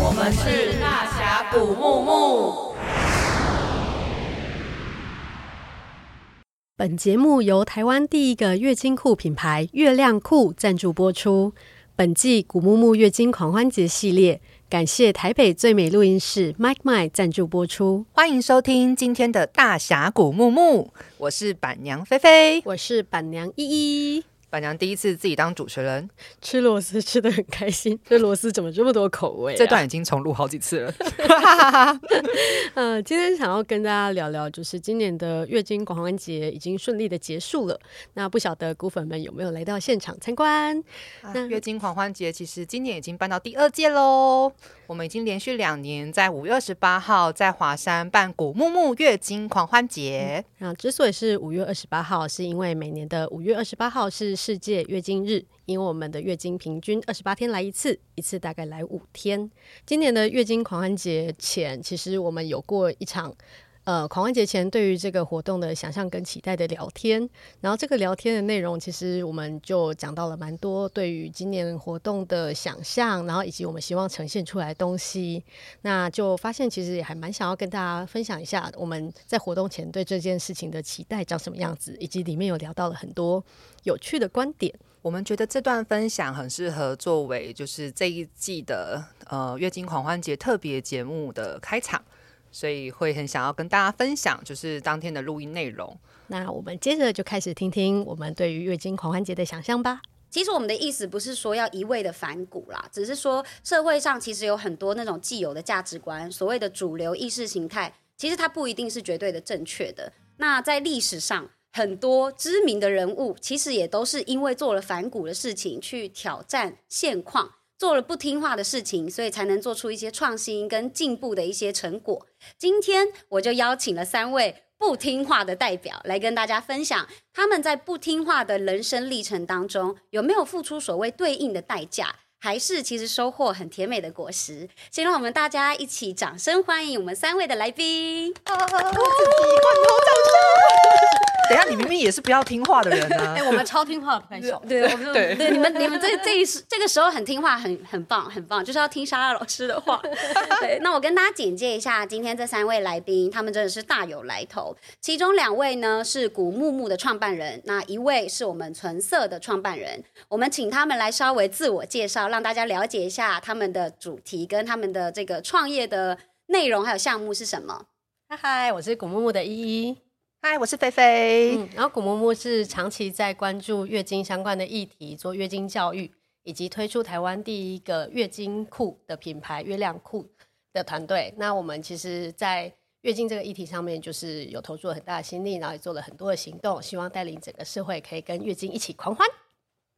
我们是大侠谷木木。本节目由台湾第一个月经裤品牌月亮裤赞助播出。本季古木木月经狂欢节系列，感谢台北最美录音室 Mike Mike 赞助播出。欢迎收听今天的大侠谷木木，我是板娘菲菲，我是板娘依依。板娘第一次自己当主持人，吃螺丝吃的很开心。这螺丝怎么这么多口味啊？这段已经重录好几次了。呃，今天想要跟大家聊聊，就是今年的月经狂欢节已经顺利的结束了。那不晓得谷粉们有没有来到现场参观？啊，月经狂欢节其实今年已经办到第二届喽。我们已经连续两年在五月二十八号在华山办古木木月经狂欢节。那、之所以是五月二十八号，是因为每年的五月二十八号是世界月经日，因为我们的月经平均二十八天来一次，一次大概来五天。今年的月经狂欢节前，其实我们有过一场。呃，狂欢节前对于这个活动的想象跟期待的聊天，然后这个聊天的内容，其实我们就讲到了蛮多对于今年活动的想象，然后以及我们希望呈现出来的东西，那就发现其实也还蛮想要跟大家分享一下我们在活动前对这件事情的期待长什么样子，以及里面有聊到了很多有趣的观点。我们觉得这段分享很适合作为就是这一季的呃月经狂欢节特别节目的开场。所以会很想要跟大家分享，就是当天的录音内容。那我们接着就开始听听我们对于月经狂欢节的想象吧。其实我们的意思不是说要一味的反骨啦，只是说社会上其实有很多那种既有的价值观，所谓的主流意识形态，其实它不一定是绝对的正确的。那在历史上，很多知名的人物其实也都是因为做了反骨的事情，去挑战现况。做了不听话的事情，所以才能做出一些创新跟进步的一些成果。今天我就邀请了三位不听话的代表来跟大家分享，他们在不听话的人生历程当中有没有付出所谓对应的代价，还是其实收获很甜美的果实。先让我们大家一起掌声欢迎我们三位的来宾。啊，自己罐头掌声。等下，你明明也是不要听话的人呢、啊。哎、欸，我们超听话，不太少。对，我们对，对你们，你们这这一时这个时候很听话，很很棒，很棒，就是要听莎拉老师的话。对，那我跟大家简介一下，今天这三位来宾，他们真的是大有来头。其中两位呢是古木木的创办人，那一位是我们纯色的创办人。我们请他们来稍微自我介绍，让大家了解一下他们的主题跟他们的这个创业的内容还有项目是什么。嗨嗨，我是古木木的依依。嗨，我是菲菲。嗯，然后古木木是长期在关注月经相关的议题，做月经教育，以及推出台湾第一个月经裤的品牌月亮裤的团队。那我们其实，在月经这个议题上面，就是有投入了很大的心力，然后也做了很多的行动，希望带领整个社会可以跟月经一起狂欢，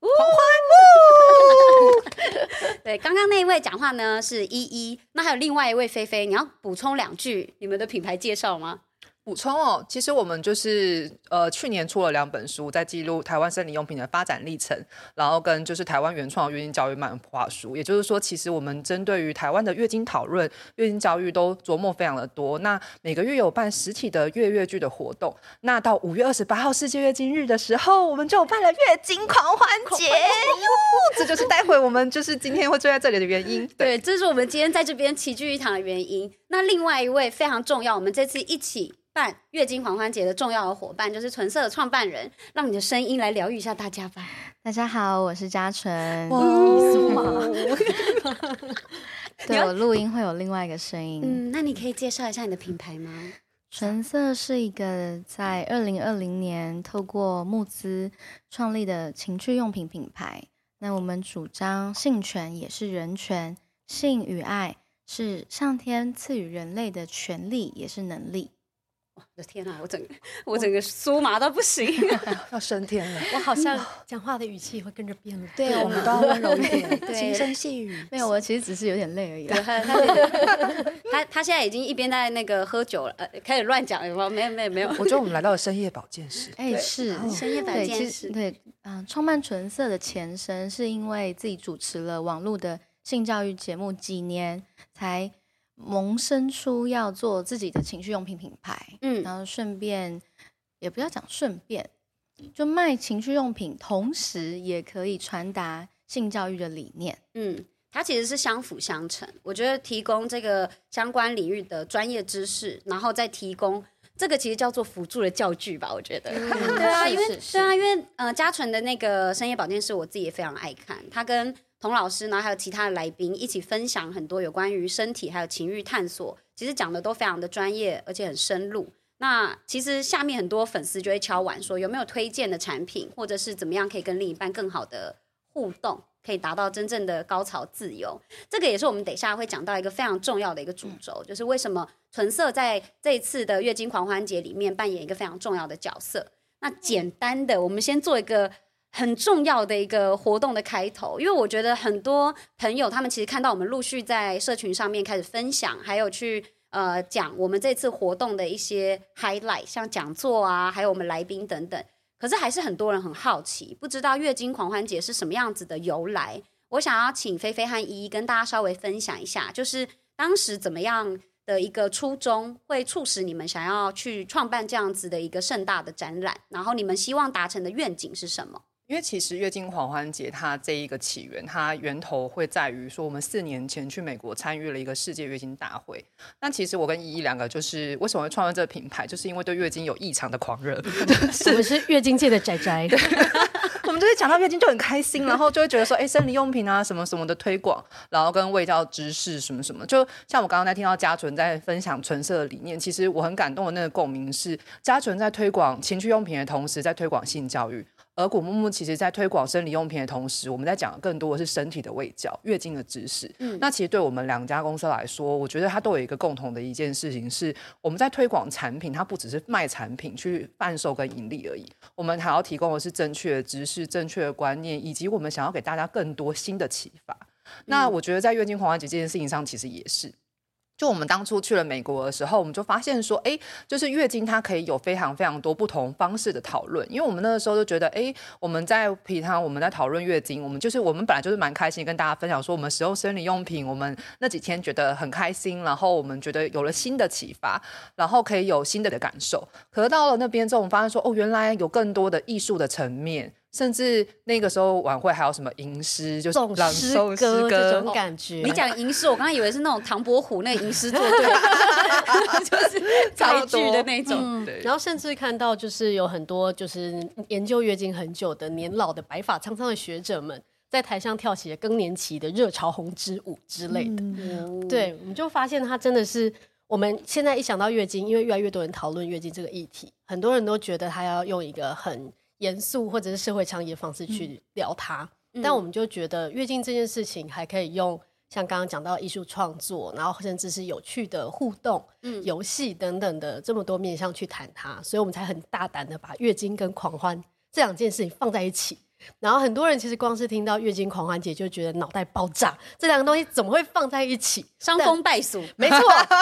狂欢！对，刚刚那一位讲话呢是依依，那还有另外一位菲菲，你要补充两句你们的品牌介绍吗？补充哦，其实我们就是呃去年出了两本书，在记录台湾生理用品的发展历程，然后跟就是台湾原创的月经教育漫画书。也就是说，其实我们针对于台湾的月经讨论、月经教育都琢磨非常的多。那每个月有办实体的月月剧的活动，那到五月二十八号世界月经日的时候，我们就有办了月经狂欢节。这就是待会我们就是今天会坐在这里的原因。对，对，这是我们今天在这边齐聚一堂的原因。那另外一位非常重要，我们这次一起。办月经狂欢节的重要的伙伴就是纯色的创办人，让你的声音来疗愈一下大家吧。大家好，我是嘉纯。哇，对，我录音会有另外一个声音。嗯，那你可以介绍一下你的品牌吗？纯色是一个在二零二零年透过募资创立的情趣用品品牌。那我们主张性权也是人权，性与爱是上天赐予人类的权利，也是能力。我的天哪，我整个我整个酥麻到不行，要升天了。我好像 讲话的语气会跟着变了。对，我们都要温柔一点，轻声细语。没有，我其实只是有点累而已。他他他现在已经一边在那个喝酒了，呃，开始乱讲，有没有？没有，没有，没有。我觉得我们来到了深夜保健室。哎，是深夜保健室。对，嗯，创办纯色的前身是因为自己主持了网络的性教育节目几年，才。萌生出要做自己的情趣用品品牌，嗯，然后顺便也不要讲顺便，就卖情趣用品，同时也可以传达性教育的理念。嗯，它其实是相辅相成。我觉得提供这个相关领域的专业知识，然后再提供这个其实叫做辅助的教具吧。我觉得，嗯、对啊，因为对啊，因为呃，嘉纯的那个深夜保健室，我自己也非常爱看。它跟童老师呢，还有其他的来宾一起分享很多有关于身体还有情欲探索，其实讲的都非常的专业，而且很深入。那其实下面很多粉丝就会敲碗说，有没有推荐的产品，或者是怎么样可以跟另一半更好的互动，可以达到真正的高潮自由。这个也是我们等一下会讲到一个非常重要的一个主轴，就是为什么纯色在这一次的月经狂欢节里面扮演一个非常重要的角色。那简单的，我们先做一个很重要的一个活动的开头，因为我觉得很多朋友他们其实看到我们陆续在社群上面开始分享，还有去。呃，讲我们这次活动的一些 highlight，像讲座啊，还有我们来宾等等。可是还是很多人很好奇，不知道月经狂欢节是什么样子的由来。我想要请菲菲和依依跟大家稍微分享一下，就是当时怎么样的一个初衷，会促使你们想要去创办这样子的一个盛大的展览，然后你们希望达成的愿景是什么？因为其实月经狂欢节它这一个起源，它源头会在于说，我们四年前去美国参与了一个世界月经大会。那其实我跟依依两个就是为什么会创造这个品牌，就是因为对月经有异常的狂热。我们是月经界的宅宅，我们就是讲到月经就很开心，然后就会觉得说，哎，生理用品啊什么什么的推广，然后跟卫教知识什么什么，就像我刚刚在听到嘉纯在分享纯色的理念，其实我很感动的那个共鸣是，嘉纯在推广情趣用品的同时，在推广性教育。而古木木其实，在推广生理用品的同时，我们在讲更多的是身体的卫教、月经的知识。嗯，那其实对我们两家公司来说，我觉得它都有一个共同的一件事情，是我们在推广产品，它不只是卖产品去贩售跟盈利而已，我们还要提供的是正确的知识、正确的观念，以及我们想要给大家更多新的启发。嗯，那我觉得在月经狂欢节这件事情上，其实也是。就我们当初去了美国的时候，我们就发现说，哎，就是月经它可以有非常非常多不同方式的讨论。因为我们那个时候就觉得，哎，我们在平常我们在讨论月经，我们就是我们本来就是蛮开心跟大家分享说，我们使用生理用品，我们那几天觉得很开心，然后我们觉得有了新的启发，然后可以有新的的感受。可是到了那边之后，我们发现说，哦，原来有更多的艺术的层面。甚至那个时候晚会还有什么吟诗，就是朗诵诗歌这种感觉。你讲吟诗，我刚刚以为是那种唐伯虎那吟诗作对，就是才句的那种。嗯、然后甚至看到就是有很多就是研究月经很久的年老的白发苍苍的学者们，在台上跳起了更年期的热潮红之舞之类的。嗯、对，我们就发现它真的是我们现在一想到月经，因为越来越多人讨论月经这个议题，很多人都觉得他要用一个很。严肃或者是社会倡议的方式去聊它，嗯、但我们就觉得月经这件事情还可以用像刚刚讲到艺术创作，然后甚至是有趣的互动、嗯、游戏等等的这么多面向去谈它，所以我们才很大胆的把月经跟狂欢这两件事情放在一起。然后很多人其实光是听到月经狂欢节就觉得脑袋爆炸，这两个东西怎么会放在一起？伤风败俗，没错。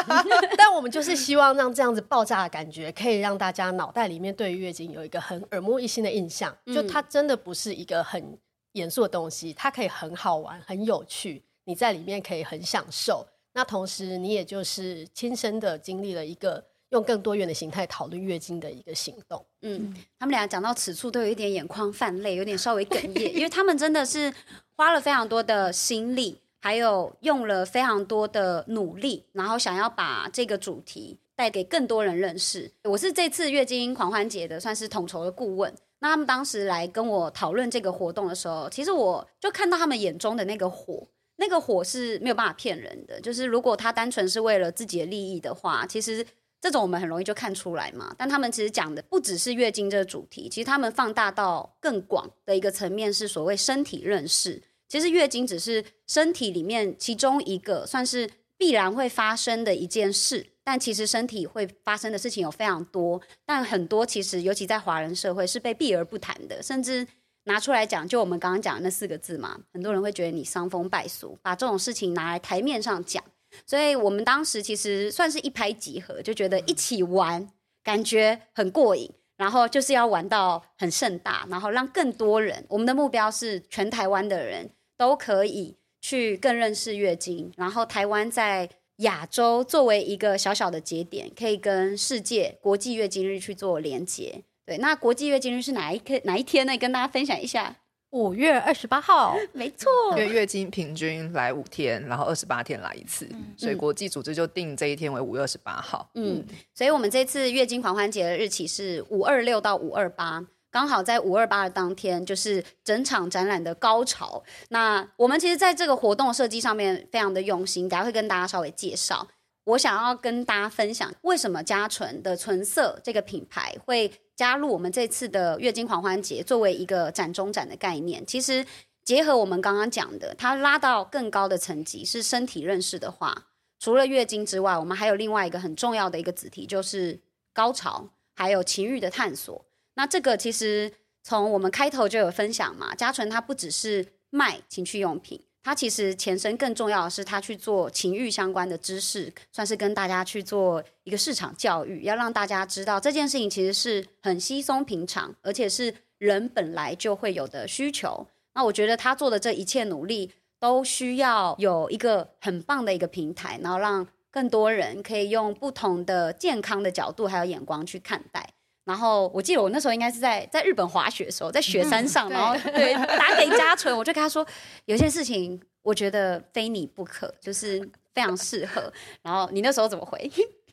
但我们就是希望让这样子爆炸的感觉，可以让大家脑袋里面对于月经有一个很耳目一新的印象。就它真的不是一个很严肃的东西，它可以很好玩、很有趣，你在里面可以很享受。那同时你也就是亲身的经历了一个。用更多元的形态讨论月经的一个行动。嗯，他们俩讲到此处都有一点眼眶泛泪，有点稍微哽咽，因为他们真的是花了非常多的心力，还有用了非常多的努力，然后想要把这个主题带给更多人认识。我是这次月经狂欢节的算是统筹的顾问。那他们当时来跟我讨论这个活动的时候，其实我就看到他们眼中的那个火，那个火是没有办法骗人的。就是如果他单纯是为了自己的利益的话，其实。这种我们很容易就看出来嘛，但他们其实讲的不只是月经这个主题，其实他们放大到更广的一个层面是所谓身体认识。其实月经只是身体里面其中一个算是必然会发生的一件事，但其实身体会发生的事情有非常多，但很多其实尤其在华人社会是被避而不谈的，甚至拿出来讲，就我们刚刚讲的那四个字嘛，很多人会觉得你伤风败俗，把这种事情拿来台面上讲。所以我们当时其实算是一拍即合，就觉得一起玩感觉很过瘾，然后就是要玩到很盛大，然后让更多人，我们的目标是全台湾的人都可以去更认识月经，然后台湾在亚洲作为一个小小的节点，可以跟世界国际月经日去做连接。对，那国际月经日是哪一天？哪一天呢？跟大家分享一下。五月二十八号，没错，因为月经平均来五天，然后二十八天来一次，嗯、所以国际组织就定这一天为五月二十八号。嗯，所以我们这次月经狂欢节的日期是五二六到五二八，刚好在五二八的当天，就是整场展览的高潮。那我们其实在这个活动设计上面非常的用心，等下会跟大家稍微介绍。我想要跟大家分享，为什么佳纯的纯色这个品牌会加入我们这次的月经狂欢节，作为一个展中展的概念。其实结合我们刚刚讲的，它拉到更高的层级是身体认识的话，除了月经之外，我们还有另外一个很重要的一个子题，就是高潮，还有情欲的探索。那这个其实从我们开头就有分享嘛，佳纯它不只是卖情趣用品。他其实前身更重要的是，他去做情欲相关的知识，算是跟大家去做一个市场教育，要让大家知道这件事情其实是很稀松平常，而且是人本来就会有的需求。那我觉得他做的这一切努力，都需要有一个很棒的一个平台，然后让更多人可以用不同的健康的角度还有眼光去看待。然后我记得我那时候应该是在在日本滑雪的时候，在雪山上，嗯、然后 对打给嘉纯，我就跟他说，有些事情我觉得非你不可，就是非常适合。然后你那时候怎么回？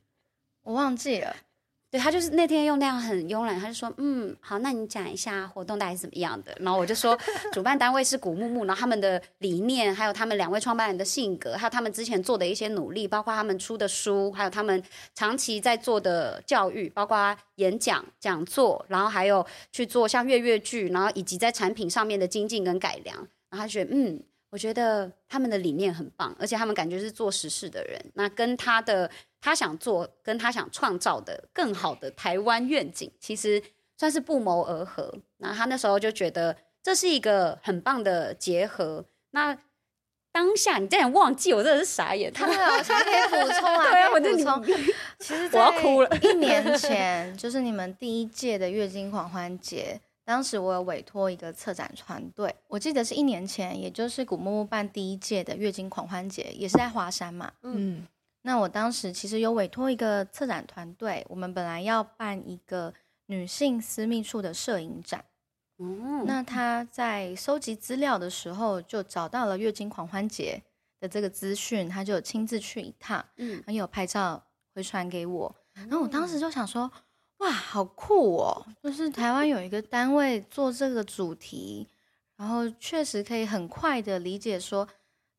我忘记了。对，他就是那天用那样很慵懒，他就说，嗯，好，那你讲一下活动大概是怎么样的。然后我就说，主办单位是古木木，然后他们的理念，还有他们两位创办人的性格，还有他们之前做的一些努力，包括他们出的书，还有他们长期在做的教育，包括演讲、讲座，然后还有去做像月月剧，然后以及在产品上面的精进跟改良。然后他觉得，嗯，我觉得他们的理念很棒，而且他们感觉是做实事的人。那跟他的。他想做跟他想创造的更好的台湾愿景，其实算是不谋而合。那他那时候就觉得这是一个很棒的结合。那当下你竟然忘记，我真的是傻眼。他好像可以补充啊，对啊，我补充。其实我要哭了。一年前就是你们第一届的月经狂欢节，当时我有委托一个策展团队，我记得是一年前，也就是古木木办第一届的月经狂欢节，也是在华山嘛。嗯。那我当时其实有委托一个策展团队，我们本来要办一个女性私密处的摄影展。嗯，那他在收集资料的时候，就找到了月经狂欢节的这个资讯，他就亲自去一趟，嗯，还有拍照回传给我。然后我当时就想说，哇，好酷哦！就是台湾有一个单位做这个主题，然后确实可以很快的理解说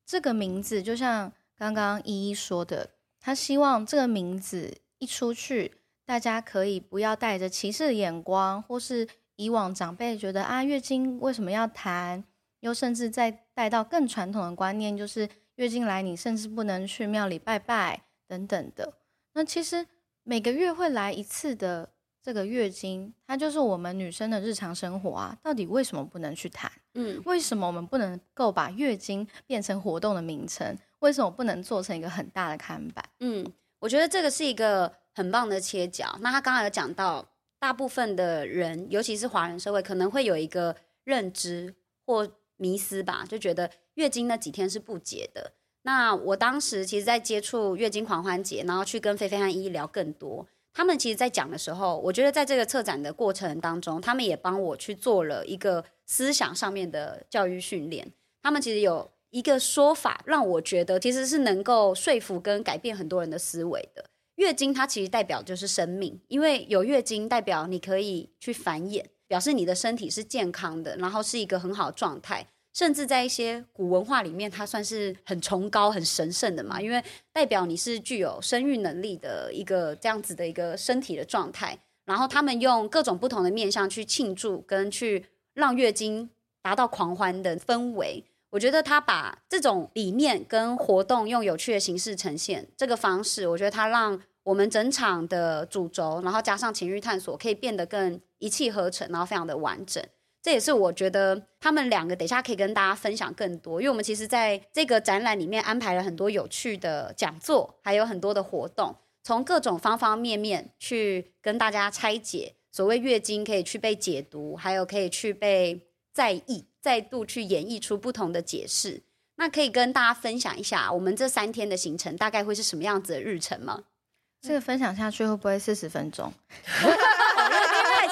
这个名字，就像刚刚依依说的。他希望这个名字一出去，大家可以不要带着歧视的眼光，或是以往长辈觉得啊，月经为什么要谈，又甚至再带到更传统的观念，就是月经来你甚至不能去庙里拜拜等等的。那其实每个月会来一次的这个月经，它就是我们女生的日常生活啊，到底为什么不能去谈？嗯，为什么我们不能够把月经变成活动的名称？为什么不能做成一个很大的看板？嗯，我觉得这个是一个很棒的切角。那他刚才有讲到，大部分的人，尤其是华人社会，可能会有一个认知或迷思吧，就觉得月经那几天是不洁的。那我当时其实，在接触月经狂欢节，然后去跟菲菲和依依聊更多，他们其实，在讲的时候，我觉得在这个策展的过程当中，他们也帮我去做了一个思想上面的教育训练。他们其实有。一个说法让我觉得其实是能够说服跟改变很多人的思维的。月经它其实代表就是生命，因为有月经代表你可以去繁衍，表示你的身体是健康的，然后是一个很好的状态。甚至在一些古文化里面，它算是很崇高、很神圣的嘛，因为代表你是具有生育能力的一个这样子的一个身体的状态。然后他们用各种不同的面向去庆祝，跟去让月经达到狂欢的氛围。我觉得他把这种理念跟活动用有趣的形式呈现，这个方式，我觉得他让我们整场的主轴，然后加上情欲探索，可以变得更一气呵成，然后非常的完整。这也是我觉得他们两个等一下可以跟大家分享更多，因为我们其实在这个展览里面安排了很多有趣的讲座，还有很多的活动，从各种方方面面去跟大家拆解所谓月经可以去被解读，还有可以去被在意。再度去演绎出不同的解释，那可以跟大家分享一下，我们这三天的行程大概会是什么样子的日程吗？这个分享下去会不会四十分钟？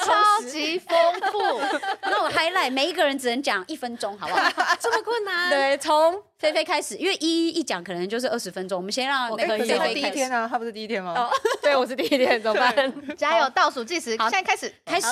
超级丰富。那我 highlight 每一个人只能讲一分钟，好不好？这么困难？对，从菲菲开始，因为一一讲可能就是二十分钟，我们先让那个菲菲第一天啊，他不是第一天吗？哦，对，我是第一天，怎么办？加油，倒数计时，好，现在开始，开始。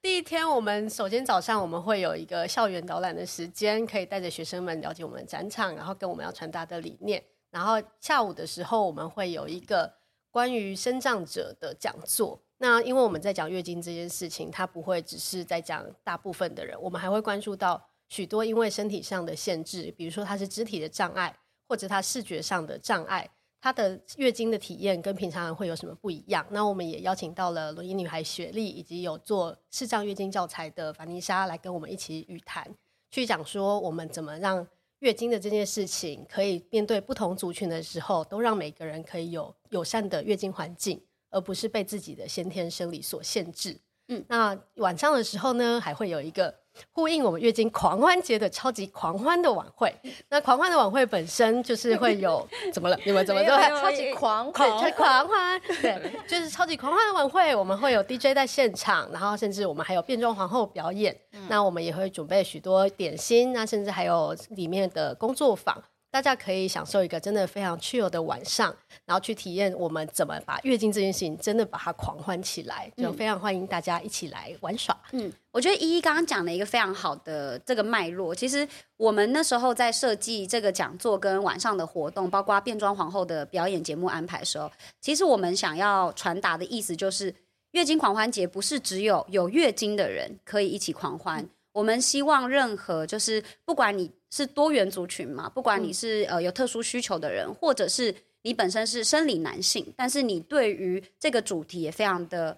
第一天，我们首先早上我们会有一个校园导览的时间，可以带着学生们了解我们的展场，然后跟我们要传达的理念。然后下午的时候，我们会有一个关于生长者的讲座。那因为我们在讲月经这件事情，它不会只是在讲大部分的人，我们还会关注到许多因为身体上的限制，比如说他是肢体的障碍，或者他视觉上的障碍，他的月经的体验跟平常人会有什么不一样？那我们也邀请到了轮椅女孩雪莉，以及有做视障月经教材的凡妮莎来跟我们一起语谈，去讲说我们怎么让。月经的这件事情，可以面对不同族群的时候，都让每个人可以有友善的月经环境，而不是被自己的先天生理所限制。嗯，那晚上的时候呢，还会有一个。呼应我们月经狂欢节的超级狂欢的晚会，那狂欢的晚会本身就是会有怎么了？你们怎么都还超级狂狂狂，狂欢？对，就是超级狂欢的晚会，我们会有 DJ 在现场，然后甚至我们还有变装皇后表演。嗯、那我们也会准备许多点心，那甚至还有里面的工作坊。大家可以享受一个真的非常 chill 的晚上，然后去体验我们怎么把月经这件事情真的把它狂欢起来，就非常欢迎大家一起来玩耍。嗯，我觉得依依刚刚讲了一个非常好的这个脉络。其实我们那时候在设计这个讲座跟晚上的活动，包括变装皇后的表演节目安排的时候，其实我们想要传达的意思就是，月经狂欢节不是只有有月经的人可以一起狂欢。嗯我们希望任何就是不管你是多元族群嘛，不管你是呃有特殊需求的人，或者是你本身是生理男性，但是你对于这个主题也非常的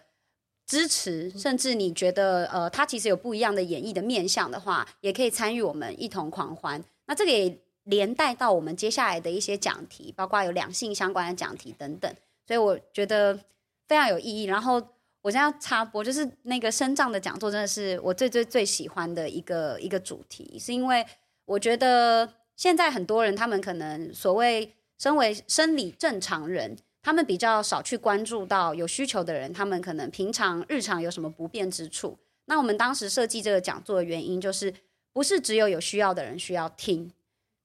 支持，甚至你觉得呃它其实有不一样的演绎的面向的话，也可以参与我们一同狂欢。那这个也连带到我们接下来的一些讲题，包括有两性相关的讲题等等，所以我觉得非常有意义。然后。我现在要插播，就是那个身障的讲座，真的是我最最最喜欢的一个一个主题，是因为我觉得现在很多人，他们可能所谓身为生理正常人，他们比较少去关注到有需求的人，他们可能平常日常有什么不便之处。那我们当时设计这个讲座的原因，就是不是只有有需要的人需要听，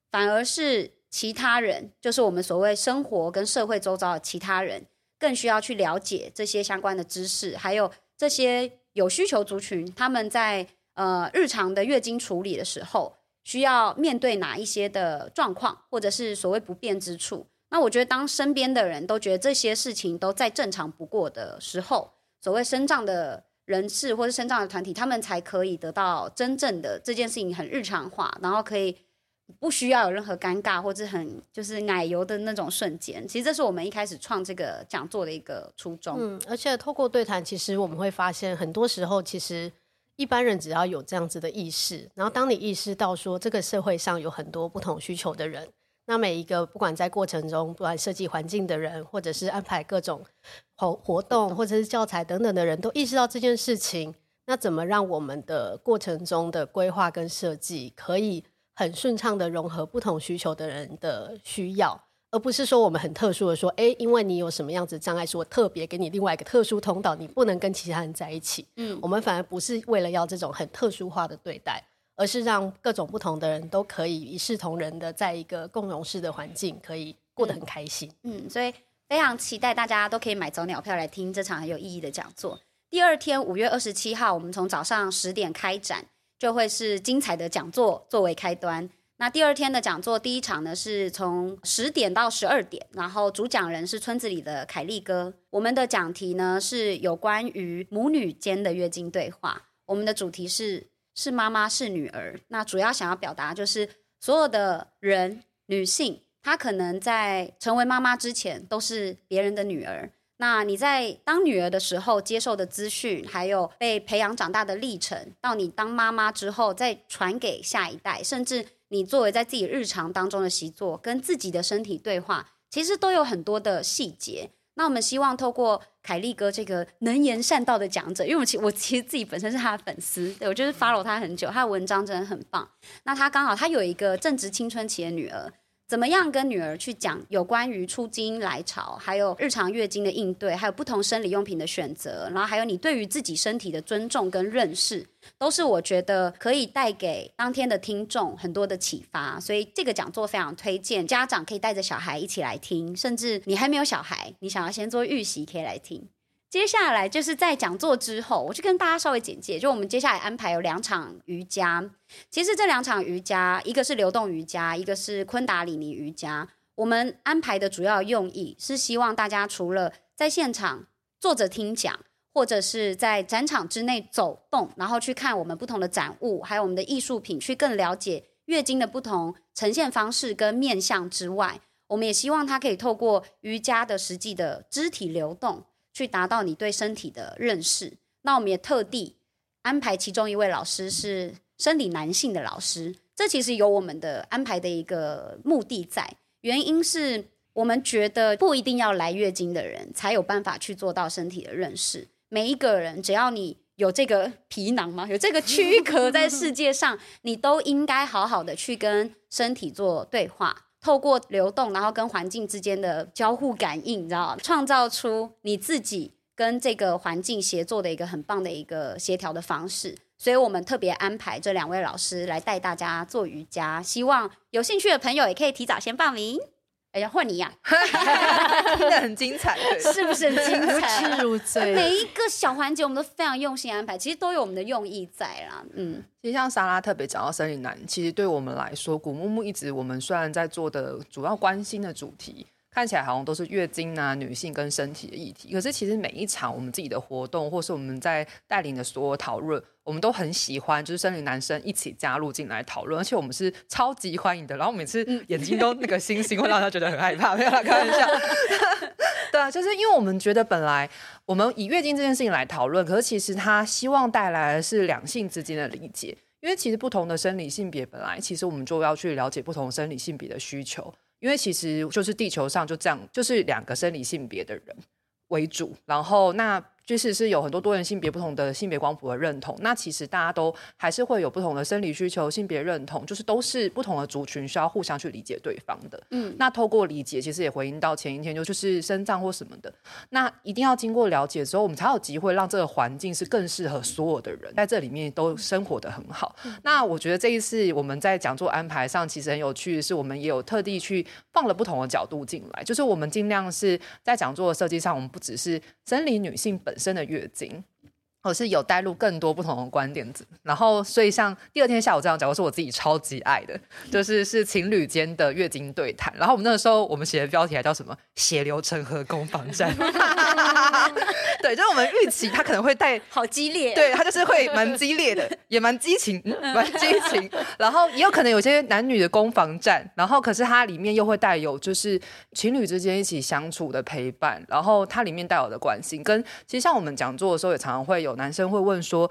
反而是其他人，就是我们所谓生活跟社会周遭的其他人。更需要去了解这些相关的知识，还有这些有需求族群，他们在呃日常的月经处理的时候，需要面对哪一些的状况，或者是所谓不便之处。那我觉得，当身边的人都觉得这些事情都再正常不过的时候，所谓身障的人士或者身障的团体，他们才可以得到真正的这件事情很日常化，然后可以。不需要有任何尴尬或者很就是奶油的那种瞬间，其实这是我们一开始创这个讲座的一个初衷。嗯，而且透过对谈，其实我们会发现，很多时候其实一般人只要有这样子的意识，然后当你意识到说这个社会上有很多不同需求的人，那每一个不管在过程中，不管设计环境的人，或者是安排各种活活动或者是教材等等的人都意识到这件事情，那怎么让我们的过程中的规划跟设计可以很顺畅的融合不同需求的人的需要，而不是说我们很特殊的说，哎，因为你有什么样子障碍，是我特别给你另外一个特殊通道，你不能跟其他人在一起。嗯，我们反而不是为了要这种很特殊化的对待，而是让各种不同的人都可以一视同仁的在一个共融式的环境，可以过得很开心。嗯，嗯，所以非常期待大家都可以买早鸟票来听这场很有意义的讲座。第二天五月二十七号，我们从早上十点开展。就会是精彩的讲座作为开端。那第二天的讲座第一场呢，是从十点到十二点，然后主讲人是村子里的凯利哥。我们的讲题呢是有关于母女间的月经对话。我们的主题是是妈妈是女儿。那主要想要表达就是所有的人女性，她可能在成为妈妈之前都是别人的女儿。那你在当女儿的时候接受的资讯，还有被培养长大的历程，到你当妈妈之后再传给下一代，甚至你作为在自己日常当中的习作，跟自己的身体对话，其实都有很多的细节。那我们希望透过凯利哥这个能言善道的讲者，因为我其我其实自己本身是他的粉丝，对，我就是 follow 他很久，他的文章真的很棒。那他刚好他有一个正值青春期的女儿。怎么样跟女儿去讲有关于初经来潮，还有日常月经的应对，还有不同生理用品的选择，然后还有你对于自己身体的尊重跟认识，都是我觉得可以带给当天的听众很多的启发。所以这个讲座非常推荐，家长可以带着小孩一起来听，甚至你还没有小孩，你想要先做预习，可以来听。接下来就是在讲座之后，我就跟大家稍微简介，就我们接下来安排有两场瑜伽。其实这两场瑜伽，一个是流动瑜伽，一个是昆达里尼瑜伽。我们安排的主要用意是希望大家除了在现场坐着听讲，或者是在展场之内走动，然后去看我们不同的展物，还有我们的艺术品，去更了解月经的不同呈现方式跟面向之外，我们也希望它可以透过瑜伽的实际的肢体流动。去达到你对身体的认识。那我们也特地安排其中一位老师是生理男性的老师，这其实有我们的安排的一个目的在。原因是我们觉得不一定要来月经的人才有办法去做到身体的认识。每一个人只要你有这个皮囊吗？有这个躯壳在世界上，你都应该好好的去跟身体做对话。透过流动，然后跟环境之间的交互感应，你知道吗？创造出你自己跟这个环境协作的一个很棒的一个协调的方式。所以我们特别安排这两位老师来带大家做瑜伽，希望有兴趣的朋友也可以提早先报名。哎呀，换你呀，听得很精彩，是不是很精彩？如痴如醉。每一个小环节我们都非常用心安排，其实都有我们的用意在啦。嗯，其实像莎拉特别讲到生理男，其实对我们来说，古木木一直我们虽然在做的主要关心的主题。看起来好像都是月经啊、女性跟身体的议题，可是其实每一场我们自己的活动，或是我们在带领的所有讨论，我们都很喜欢，就是生理男生一起加入进来讨论，而且我们是超级欢迎的。然后每次眼睛都那个星星，会让他觉得很害怕，没有啦，开玩笑。对啊，就是因为我们觉得本来我们以月经这件事情来讨论，可是其实他希望带来的是两性之间的理解，因为其实不同的生理性别本来其实我们就要去了解不同生理性别的需求。因为其实就是地球上就这样，就是两个生理性别的人为主，然后那。即使是有很多多元性别不同的性别光谱的认同，那其实大家都还是会有不同的生理需求、性别认同，就是都是不同的族群需要互相去理解对方的。嗯，那透过理解，其实也回应到前一天就就是身障或什么的，那一定要经过了解之后，我们才有机会让这个环境是更适合所有的人在这里面都生活的很好。嗯。那我觉得这一次我们在讲座安排上其实很有趣的是，我们也有特地去放了不同的角度进来，就是我们尽量是在讲座的设计上，我们不只是生理女性本本身的月经，我是有带入更多不同的观点子，然后所以像第二天下午这样讲，我是我自己超级爱的，就是是情侣间的月经对谈。然后我们那个时候我们写的标题还叫什么“血流成河攻防战 ”，对，就是我们预期他可能会带好激烈，对他就是会蛮激烈的，也蛮激情，蛮激情。然后也有可能有些男女的攻防战，然后可是它里面又会带有就是情侣之间一起相处的陪伴，然后它里面带有的关心，跟其实像我们讲座的时候也常常会有。男生会问说，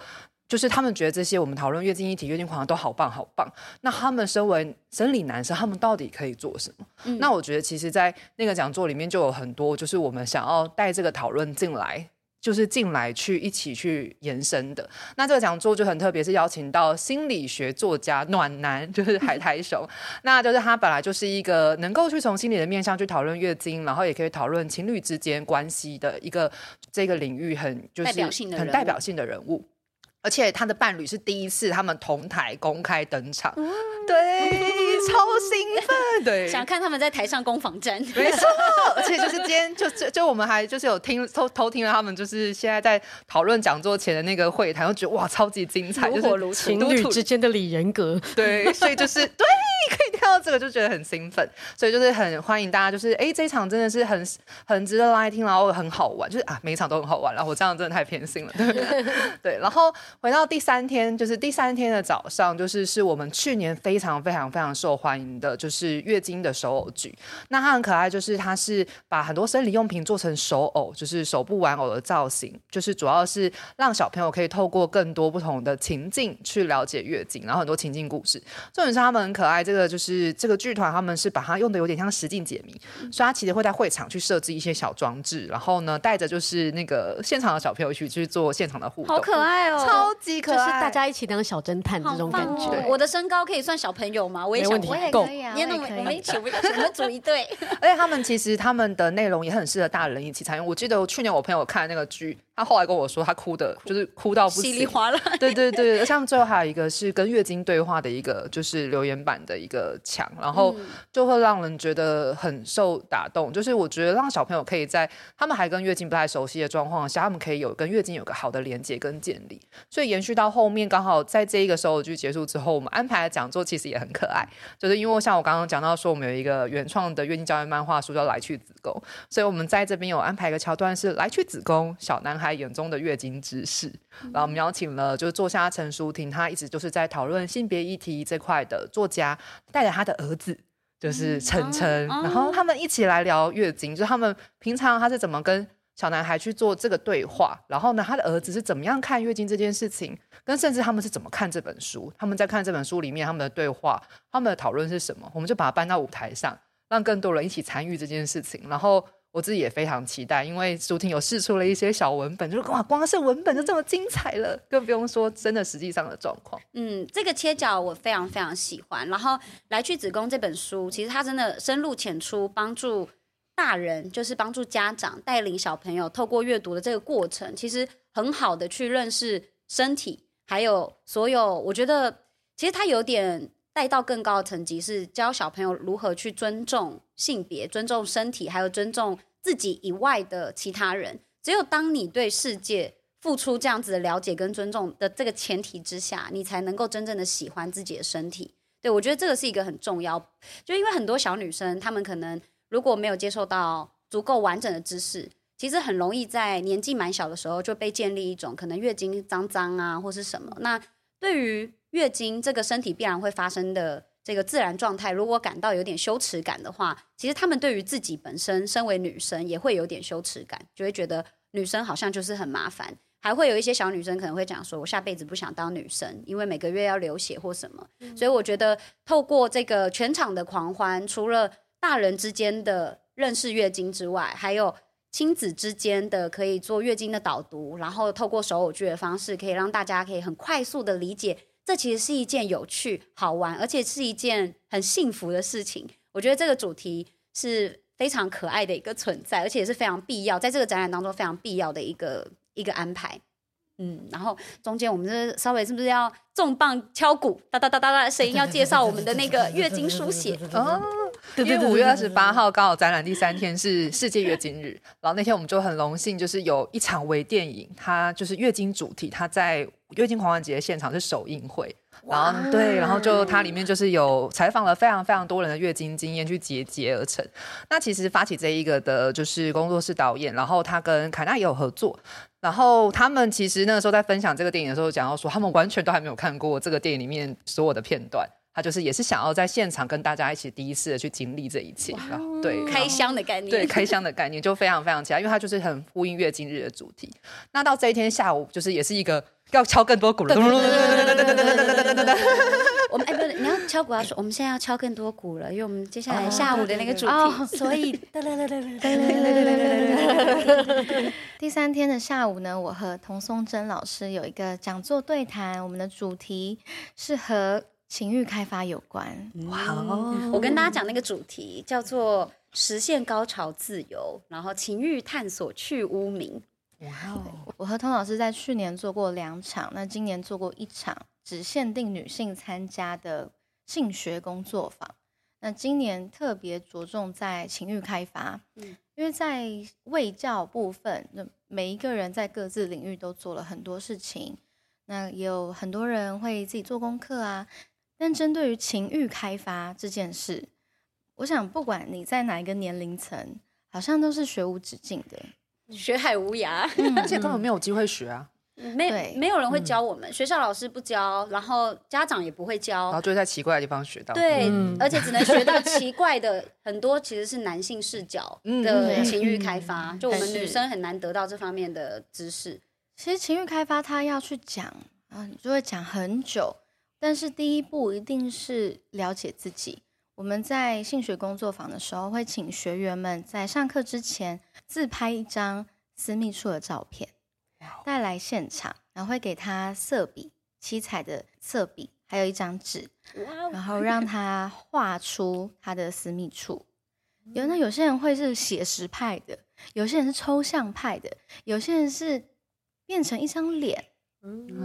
就是他们觉得这些我们讨论月经议题、月经狂都好棒好棒。那他们身为生理男生，他们到底可以做什么？嗯、那我觉得，其实，在那个讲座里面就有很多，就是我们想要带这个讨论进来，就是进来去一起去延伸的。那这个讲座就很特别，是邀请到心理学作家暖男，就是海苔熊。那就是他本来就是一个能够去从心理的面向去讨论月经，然后也可以讨论情侣之间关系的一个。这个领域很就是很代表性的人物，而且他的伴侣是第一次他们同台公开登场，嗯、对，超兴奋，对，想看他们在台上攻防战，没错，而且就是今天就就就我们还就是有听偷偷听了他们就是现在在讨论讲座前的那个会谈，就觉得哇超级精彩，如火如情侣之间的里人格，对，所以就是对。看到这个就觉得很兴奋，所以就是很欢迎大家，就是哎，这一场真的是很很值得来听，然后很好玩，就是啊，每一场都很好玩。然后我这样真的太偏心了，对 对。然后回到第三天，就是第三天的早上，就是是我们去年非常非常非常受欢迎的，就是月经的手偶剧。那它很可爱，就是它是把很多生理用品做成手偶，就是手部玩偶的造型，就是主要是让小朋友可以透过更多不同的情境去了解月经，然后很多情境故事。重点是他们很可爱，这个。就是是这个剧团他们是把它用的有点像实境解谜，嗯、所以他其实会在会场去设置一些小装置，然后呢带着就是那个现场的小朋友去去做现场的互动，好可爱哦，超级可爱，就是大家一起当小侦探这种感觉。哦、我的身高可以算小朋友吗？我也想，我也可以啊，我也可以，我们一起，我们组一对。而且他们其实他们的内容也很适合大人一起参与。我记得我去年我朋友看那个剧。他后来跟我说，他哭的，就是哭到不，稀里哗啦。对对对，而像最后还有一个是跟月经对话的一个，就是留言板的一个墙，然后就会让人觉得很受打动。就是我觉得让小朋友可以在他们还跟月经不太熟悉的状况下，他们可以有跟月经有个好的连接跟建立。所以延续到后面，刚好在这一个首尔剧结束之后，我们安排的讲座其实也很可爱，就是因为像我刚刚讲到说，我们有一个原创的月经教育漫画书叫《来去子宫》，所以我们在这边有安排一个桥段是来去子宫小男孩眼中的月经知识，然后我们邀请了就是作家陈淑婷，他一直就是在讨论性别议题这块的作家，带着他的儿子就是晨晨，然后他们一起来聊月经，就是他们平常他是怎么跟小男孩去做这个对话，然后呢，他的儿子是怎么样看月经这件事情，跟甚至他们是怎么看这本书，他们在看这本书里面他们的对话，他们的讨论是什么，我们就把它搬到舞台上，让更多人一起参与这件事情，然后。我自己也非常期待，因为舒婷有试出了一些小文本，就是哇，光是文本就这么精彩了，更不用说真的实际上的状况。嗯，这个切角我非常非常喜欢。然后《来去子宫》这本书，其实它真的深入浅出，帮助大人，就是帮助家长带领小朋友透过阅读的这个过程，其实很好的去认识身体，还有所有。我觉得其实它有点。带到更高的层级，是教小朋友如何去尊重性别、尊重身体，还有尊重自己以外的其他人。只有当你对世界付出这样子的了解跟尊重的这个前提之下，你才能够真正的喜欢自己的身体。对，我觉得这个是一个很重要，就因为很多小女生，她们可能如果没有接受到足够完整的知识，其实很容易在年纪蛮小的时候就被建立一种可能月经脏脏啊，或是什么。那对于月经这个身体必然会发生的这个自然状态，如果感到有点羞耻感的话，其实他们对于自己本身身为女生也会有点羞耻感，就会觉得女生好像就是很麻烦。还会有一些小女生可能会讲说：“我下辈子不想当女生，因为每个月要流血或什么。”所以我觉得透过这个全场的狂欢，除了大人之间的认识月经之外，还有亲子之间的可以做月经的导读，然后透过手偶剧的方式，可以让大家可以很快速的理解。这其实是一件有趣、好玩，而且是一件很幸福的事情。我觉得这个主题是非常可爱的一个存在，而且也是非常必要，在这个展览当中非常必要的一个一个安排。嗯，然后中间我们这稍微是不是要重磅敲鼓，哒哒哒哒哒的声音，要介绍我们的那个月经书写 哦。因为五月二十八号刚好展览第三天是世界月经日，然后那天我们就很荣幸，就是有一场微电影，它就是月经主题，它在月经狂欢节现场是首映会，然后对，然后就它里面就是有采访了非常非常多人的月经经验去结结而成。那其实发起这一个的就是工作室导演，然后他跟凯纳也有合作，然后他们其实那个时候在分享这个电影的时候讲到说，他们完全都还没有看过这个电影里面所有的片段。他就是也是想要在现场跟大家一起第一次的去经历这一切，对，开箱的概念，对，开箱的概念就非常非常期待，因为它就是很呼应月经日的主题。那到这一天下午，就是也是一个要敲更多鼓了。我们哎，不是，你要敲鼓要说，我们现在要敲更多鼓了，因为我们接下来下午的那个主题，所以。第三天的下午呢，我和童松珍老师有一个讲座对谈，我们的主题是和。情欲开发有关，哇哦！我跟大家讲那个主题叫做实现高潮自由，然后情欲探索去污名。哇哦！我和童老师在去年做过两场，那今年做过一场，只限定女性参加的性学工作坊。那今年特别着重在情欲开发，嗯，因为在卫教部分，那每一个人在各自领域都做了很多事情，那也有很多人会自己做功课啊。但针对于情欲开发这件事，我想不管你在哪一个年龄层，好像都是学无止境的，学海无涯，而且根本没有机会学啊，没没有人会教我们，嗯、学校老师不教，然后家长也不会教，然后就在奇怪的地方学到，对，嗯、而且只能学到奇怪的，很多其实是男性视角 的情欲开发，嗯、就我们女生很难得到这方面的知识。其实情欲开发他要去讲啊，就会讲很久。但是第一步一定是了解自己。我们在性学工作坊的时候，会请学员们在上课之前自拍一张私密处的照片，带来现场，然后会给他色笔，七彩的色笔，还有一张纸，然后让他画出他的私密处。有那有些人会是写实派的，有些人是抽象派的，有些人是变成一张脸，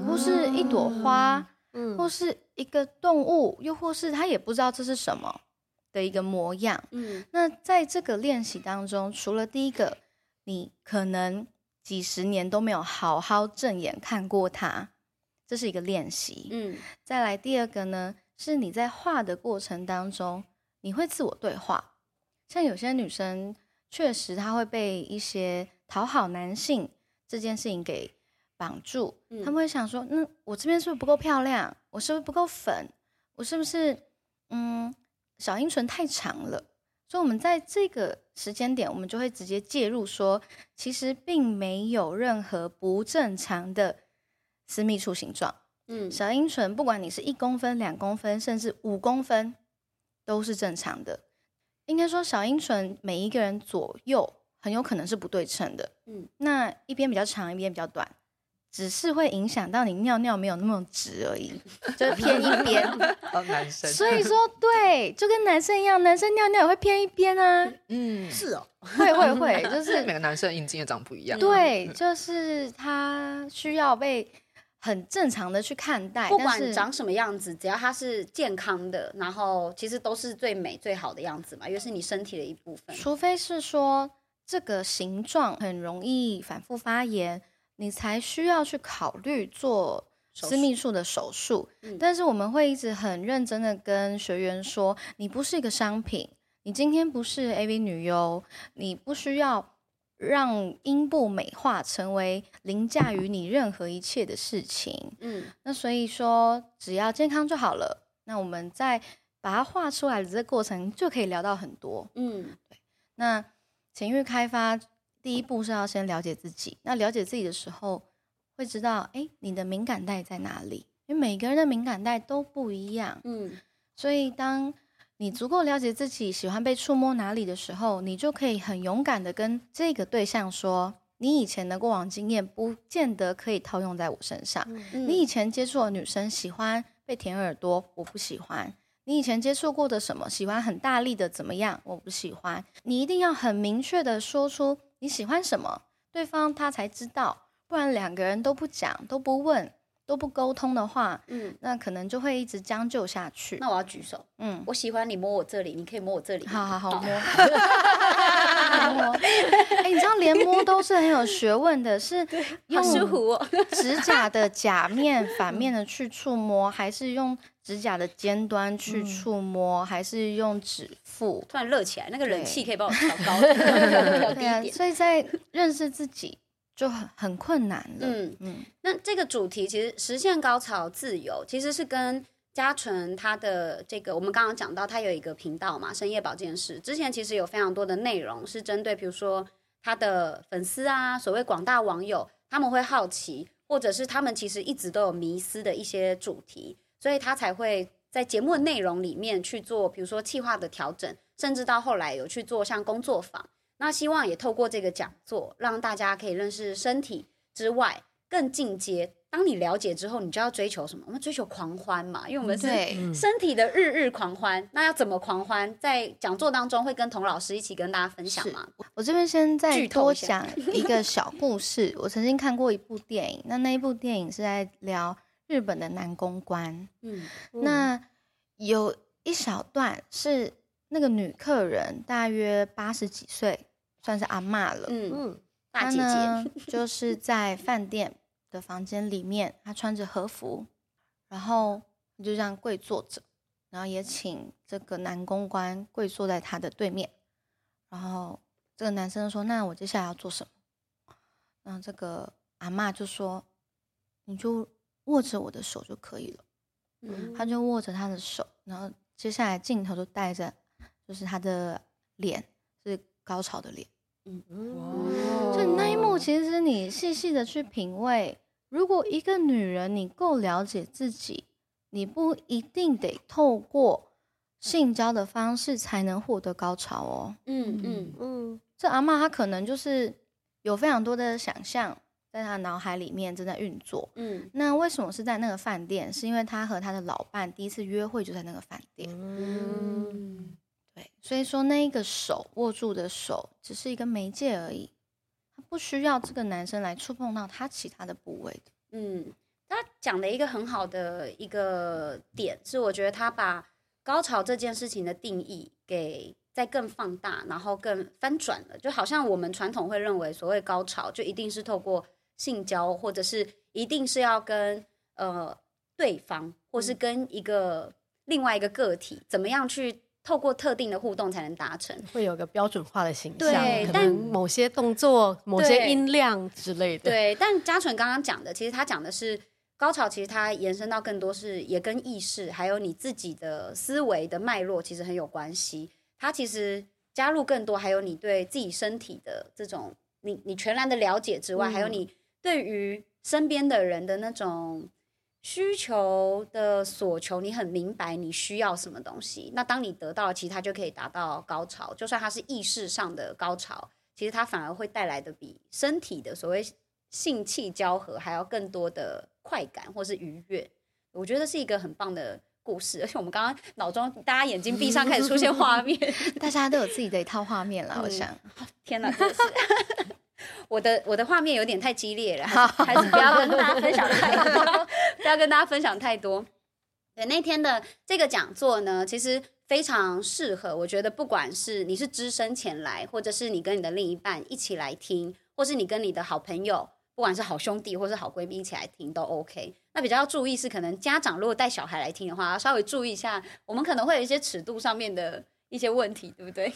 或是一朵花，或是一个动物，又或是他也不知道这是什么的一个模样。嗯那在这个练习当中，除了第一个，你可能几十年都没有好好正眼看过他，这是一个练习。嗯，再来第二个呢，是你在画的过程当中，你会自我对话。像有些女生，确实她会被一些讨好男性这件事情给绑住。嗯，他们会想说：“那，我这边是不是不够漂亮？我是不是不够粉？我是不是嗯小阴唇太长了？”所以，我们在这个时间点，我们就会直接介入说，其实并没有任何不正常的私密处形状。嗯，小阴唇不管你是一公分、两公分，甚至五公分，都是正常的。应该说，小阴唇每一个人左右很有可能是不对称的。嗯，那一边比较长，一边比较短，只是会影响到你尿尿没有那么直而已，就是偏一 边。男生。所以说，对，就跟男生一样，男生尿尿也会偏一边啊。嗯，是哦，会会会，就是每个男生阴茎也长不一样。对，就是他需要被。很正常的去看待，不管长什么样子，只要他是健康的，然后其实都是最美最好的样子嘛，因为是你身体的一部分。除非是说这个形状很容易反复发炎，你才需要去考虑做私密处的手术。嗯。但是我们会一直很认真的跟学员说，你不是一个商品，你今天不是 AV 女优，你不需要。让阴部美化成为凌驾于你任何一切的事情，嗯，那所以说只要健康就好了。那我们在把它画出来的这个过程就可以聊到很多，嗯，对。那情欲开发第一步是要先了解自己，那了解自己的时候会知道，哎，你的敏感带在哪里？因为每个人的敏感带都不一样，嗯，所以当。你足够了解自己喜欢被触摸哪里的时候，你就可以很勇敢的跟这个对象说，你以前的过往经验不见得可以套用在我身上。嗯、你以前接触的女生喜欢被舔耳朵，我不喜欢。你以前接触过的什么喜欢很大力的怎么样，我不喜欢。你一定要很明确的说出你喜欢什么，对方他才知道，不然两个人都不讲都不问。都不沟通的话，嗯，那可能就会一直将就下去。那我要举手，嗯，我喜欢你摸我这里，你可以摸我这里。好好好，摸。哎，你知道连摸都是很有学问的，是用 指甲的甲面反面的去触摸，还是用指甲的尖端去触摸，还是用指腹？突然热起来，那个冷气可以帮我调高调低一点。所以在认识自己。就很很困难了。嗯嗯，那这个主题其实实现高潮自由，其实是跟嘉纯他的这个，我们刚刚讲到，他有一个频道嘛，深夜保健室。之前其实有非常多的内容是针对，比如说他的粉丝啊，所谓广大网友，他们会好奇，或者是他们其实一直都有迷思的一些主题，所以他才会在节目的内容里面去做，比如说企划的调整，甚至到后来有去做像工作坊。那希望也透过这个讲座，让大家可以认识身体之外更进阶。当你了解之后，你就要追求什么？我们追求狂欢嘛，因为我们是身体的日日狂欢。那要怎么狂欢？在讲座当中会跟童老师一起跟大家分享吗？我这边先再多讲一个小故事。我曾经看过一部电影，那那一部电影是在聊日本的男公关。嗯，那有一小段是那个女客人，大约八十几岁。算是阿嬷了，嗯，大姐姐 就是在饭店的房间里面，她穿着和服，然后就这样跪坐着，然后也请这个男公关跪坐在她的对面，然后这个男生说：“那我接下来要做什么？”然后这个阿嬷就说：“你就握着我的手就可以了。”嗯，他就握着他的手，然后接下来镜头就带着，就是他的脸是高潮的脸。嗯，所以那一幕其实你细细的去品味，如果一个女人你够了解自己，你不一定得透过性交的方式才能获得高潮哦。嗯嗯嗯，这阿妈她可能就是有非常多的想象在她脑海里面正在运作。嗯，那为什么是在那个饭店？是因为她和她的老伴第一次约会就在那个饭店。嗯，对，所以说那一个手握住的手只是一个媒介而已，他不需要这个男生来触碰到他其他的部位的。嗯。他讲的一个很好的一个点是，我觉得他把高潮这件事情的定义给再更放大，然后更翻转了。就好像我们传统会认为，所谓高潮就一定是透过性交，或者是一定是要跟呃对方，或是跟一个另外一个个体，怎么样去透过特定的互动才能达成，会有个标准化的形象，对，可能某些动作、某些音量之类的。对，但嘉纯刚刚讲的，其实他讲的是。高潮其实它延伸到更多是也跟意识，还有你自己的思维的脉络其实很有关系。它其实加入更多，还有你对自己身体的这种你你全然的了解之外，嗯、还有你对于身边的人的那种需求的所求，你很明白你需要什么东西。那当你得到了，其实它就可以达到高潮。就算它是意识上的高潮，其实它反而会带来的比身体的所谓性器交合还要更多的。快感或是愉悦，我觉得是一个很棒的故事。而且我们刚刚脑中大家眼睛闭上，开始出现画面，大家都有自己的一套画面了。嗯、我想，天哪，真是 我的我的画面有点太激烈了，还是，还是不要跟大家分享太多，不要跟大家分享太多。对，那天的这个讲座呢，其实非常适合。我觉得不管是你是只身前来，或者是你跟你的另一半一起来听，或是你跟你的好朋友。不管是好兄弟或是好闺蜜一起来听都 OK。那比较要注意是，可能家长如果带小孩来听的话，要稍微注意一下，我们可能会有一些尺度上面的一些问题，对不对？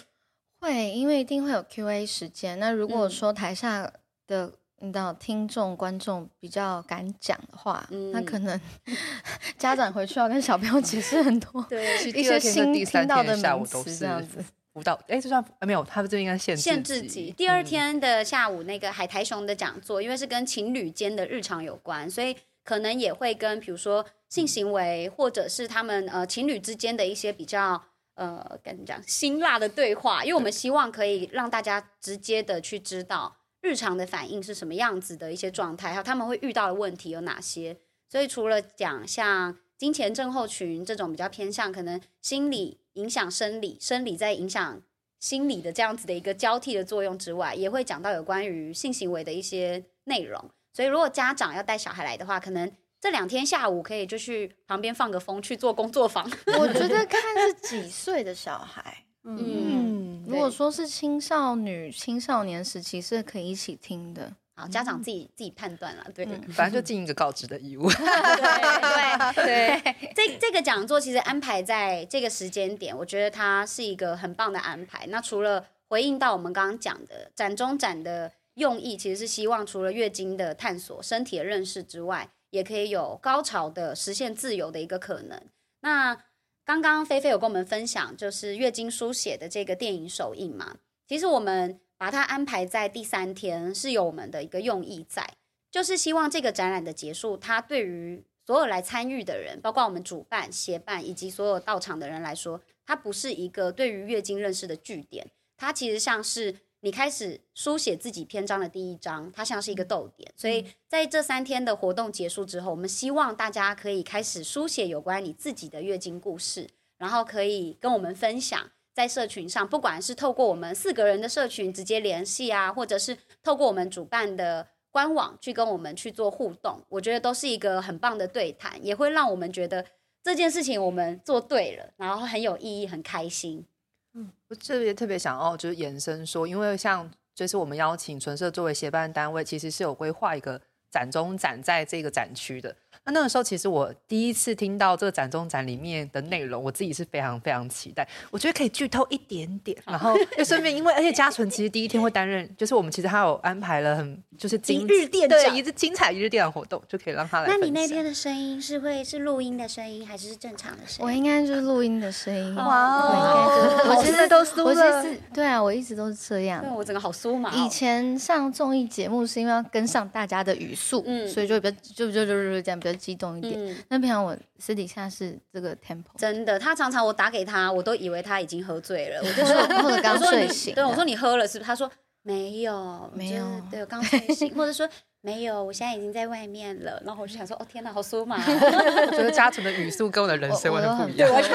会，因为一定会有 Q&A 时间。那如果说台下的你知道听众观众比较敢讲的话，嗯、那可能 家长回去要跟小朋友解释很多，对，一些新听到的名词这样子。辅导哎，这算没有，他们这应该限制限制级。第二天的下午，那个海苔熊的讲座，嗯、因为是跟情侣间的日常有关，所以可能也会跟比如说性行为，或者是他们呃情侣之间的一些比较呃跟你讲辛辣的对话，因为我们希望可以让大家直接的去知道日常的反应是什么样子的一些状态，还有他们会遇到的问题有哪些。所以除了讲像金钱症候群这种比较偏向可能心理。影响生理，生理在影响心理的这样子的一个交替的作用之外，也会讲到有关于性行为的一些内容。所以，如果家长要带小孩来的话，可能这两天下午可以就去旁边放个风，去做工作坊。我觉得看是几岁的小孩，嗯，嗯如果说是青少女、青少年时期是可以一起听的。好家长自己自己判断了，对，嗯、反正就尽一个告知的义务。对对对，这这个讲座其实安排在这个时间点，我觉得它是一个很棒的安排。那除了回应到我们刚刚讲的展中展的用意，其实是希望除了月经的探索、身体的认识之外，也可以有高潮的实现自由的一个可能。那刚刚菲菲有跟我们分享，就是月经书写的这个电影首映嘛，其实我们。把它安排在第三天，是有我们的一个用意在，就是希望这个展览的结束，它对于所有来参与的人，包括我们主办、协办以及所有到场的人来说，它不是一个对于月经认识的据点，它其实像是你开始书写自己篇章的第一章，它像是一个逗点。所以在这三天的活动结束之后，我们希望大家可以开始书写有关你自己的月经故事，然后可以跟我们分享。在社群上，不管是透过我们四个人的社群直接联系啊，或者是透过我们主办的官网去跟我们去做互动，我觉得都是一个很棒的对谈，也会让我们觉得这件事情我们做对了，然后很有意义，很开心。嗯，我特别特别想要就是延伸说，因为像就是我们邀请纯社作为协办单位，其实是有规划一个展中展在这个展区的。那那个时候，其实我第一次听到这个展中展里面的内容，我自己是非常非常期待。我觉得可以剧透一点点，然后 就顺便，因为而且嘉纯其实第一天会担任，就是我们其实还有安排了很就是一日店对一日精彩一日店的活动，就可以让他来。那你那天的声音是会是录音的声音，还是是正常的声音？我应该就是录音的声音。哇，我现在都酥了。我其实对啊，我一直都是这样。我整个好酥麻。以前上综艺节目是因为要跟上大家的语速，嗯，所以就比较就就就就这样比较激动一点。那平常我私底下是这个 tempo。真的，他常常我打给他，我都以为他已经喝醉了。我就 说或者刚睡醒。对，我说你喝了是不是？他说没有，没有，对，我刚睡醒，或者说。没有，我现在已经在外面了。然后我就想说，哦天哪，好酥麻！我觉得嘉纯的语速跟我的人生完全不一样。我偏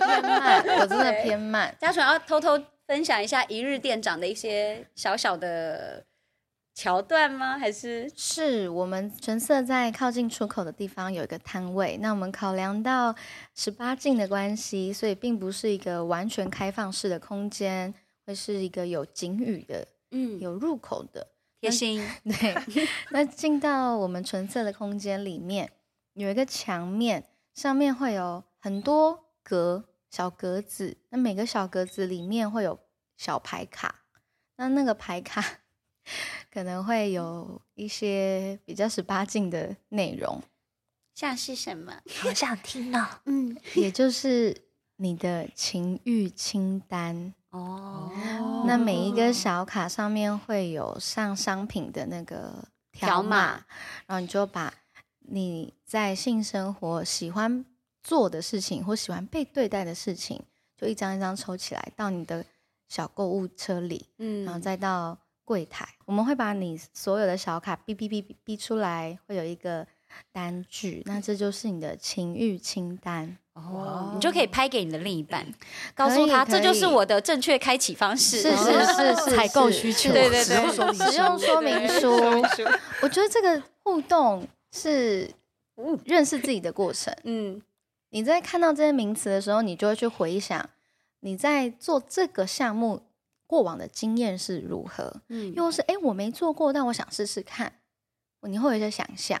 偏慢，我真的偏慢。嘉纯要偷偷分享一下一日店长的一些小小的桥段吗？还是是我们纯色在靠近出口的地方有一个摊位。那我们考量到十八禁的关系，所以并不是一个完全开放式的空间，会是一个有警语的，嗯，有入口的。贴心，对。那进到我们纯色的空间里面，有一个墙面，上面会有很多格小格子，那每个小格子里面会有小牌卡，那那个牌卡可能会有一些比较十八禁的内容，像是什么？好想听哦。嗯，也就是你的情欲清单。哦，那每一个小卡上面会有上商品的那个条码，然后你就把你在性生活喜欢做的事情或喜欢被对待的事情，就一张一张抽起来到你的小购物车里，嗯，然后再到柜台，我们会把你所有的小卡哔哔哔哔哔出来，会有一个单据，那这就是你的情欲清单。哦，你就可以拍给你的另一半，告诉他这就是我的正确开启方式，是是是是，采购需求，对对对，使用说明书。我觉得这个互动是认识自己的过程。嗯，你在看到这些名词的时候，你就会去回想你在做这个项目过往的经验是如何。嗯，又是哎，我没做过，但我想试试看，你会有一些想象。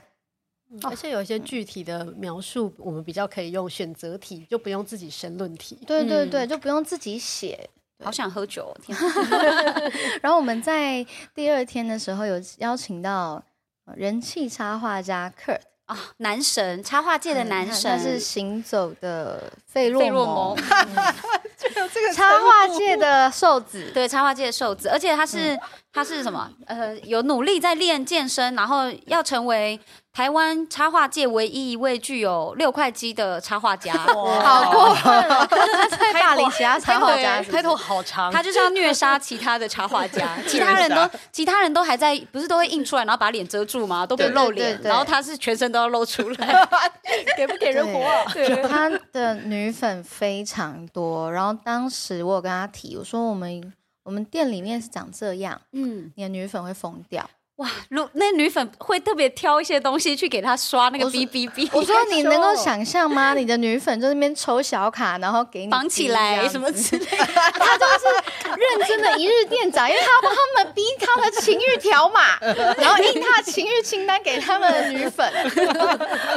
而且有一些具体的描述，我们比较可以用选择题，就不用自己申论题。对对对，就不用自己写。好想喝酒，天！然后我们在第二天的时候有邀请到人气插画家 Kurt 啊，男神，插画界的男神，他是行走的费洛蒙。这个插画界的瘦子，对，插画界的瘦子，而且他是他是什么？呃，有努力在练健身，然后要成为。台湾插画界唯一一位具有六块肌的插画家，好过分 他！在霸凌其他插画家开头好长，他就是要虐杀其他的插画家，其他人都其他人都还在，不是都会印出来，然后把脸遮住吗？都不露脸，然后他是全身都要露出来，给不给人活啊？他的女粉非常多，然后当时我有跟他提，我说我们我们店里面是长这样，嗯，你的女粉会疯掉。哇，如那女粉会特别挑一些东西去给他刷那个 B B B。我说你能够想象吗？你的女粉在那边抽小卡，然后给你绑起来什么之类的。他就是认真的一日店长，因为他要帮他们逼他的情欲条码，然后印他的情欲清单给他们的女粉。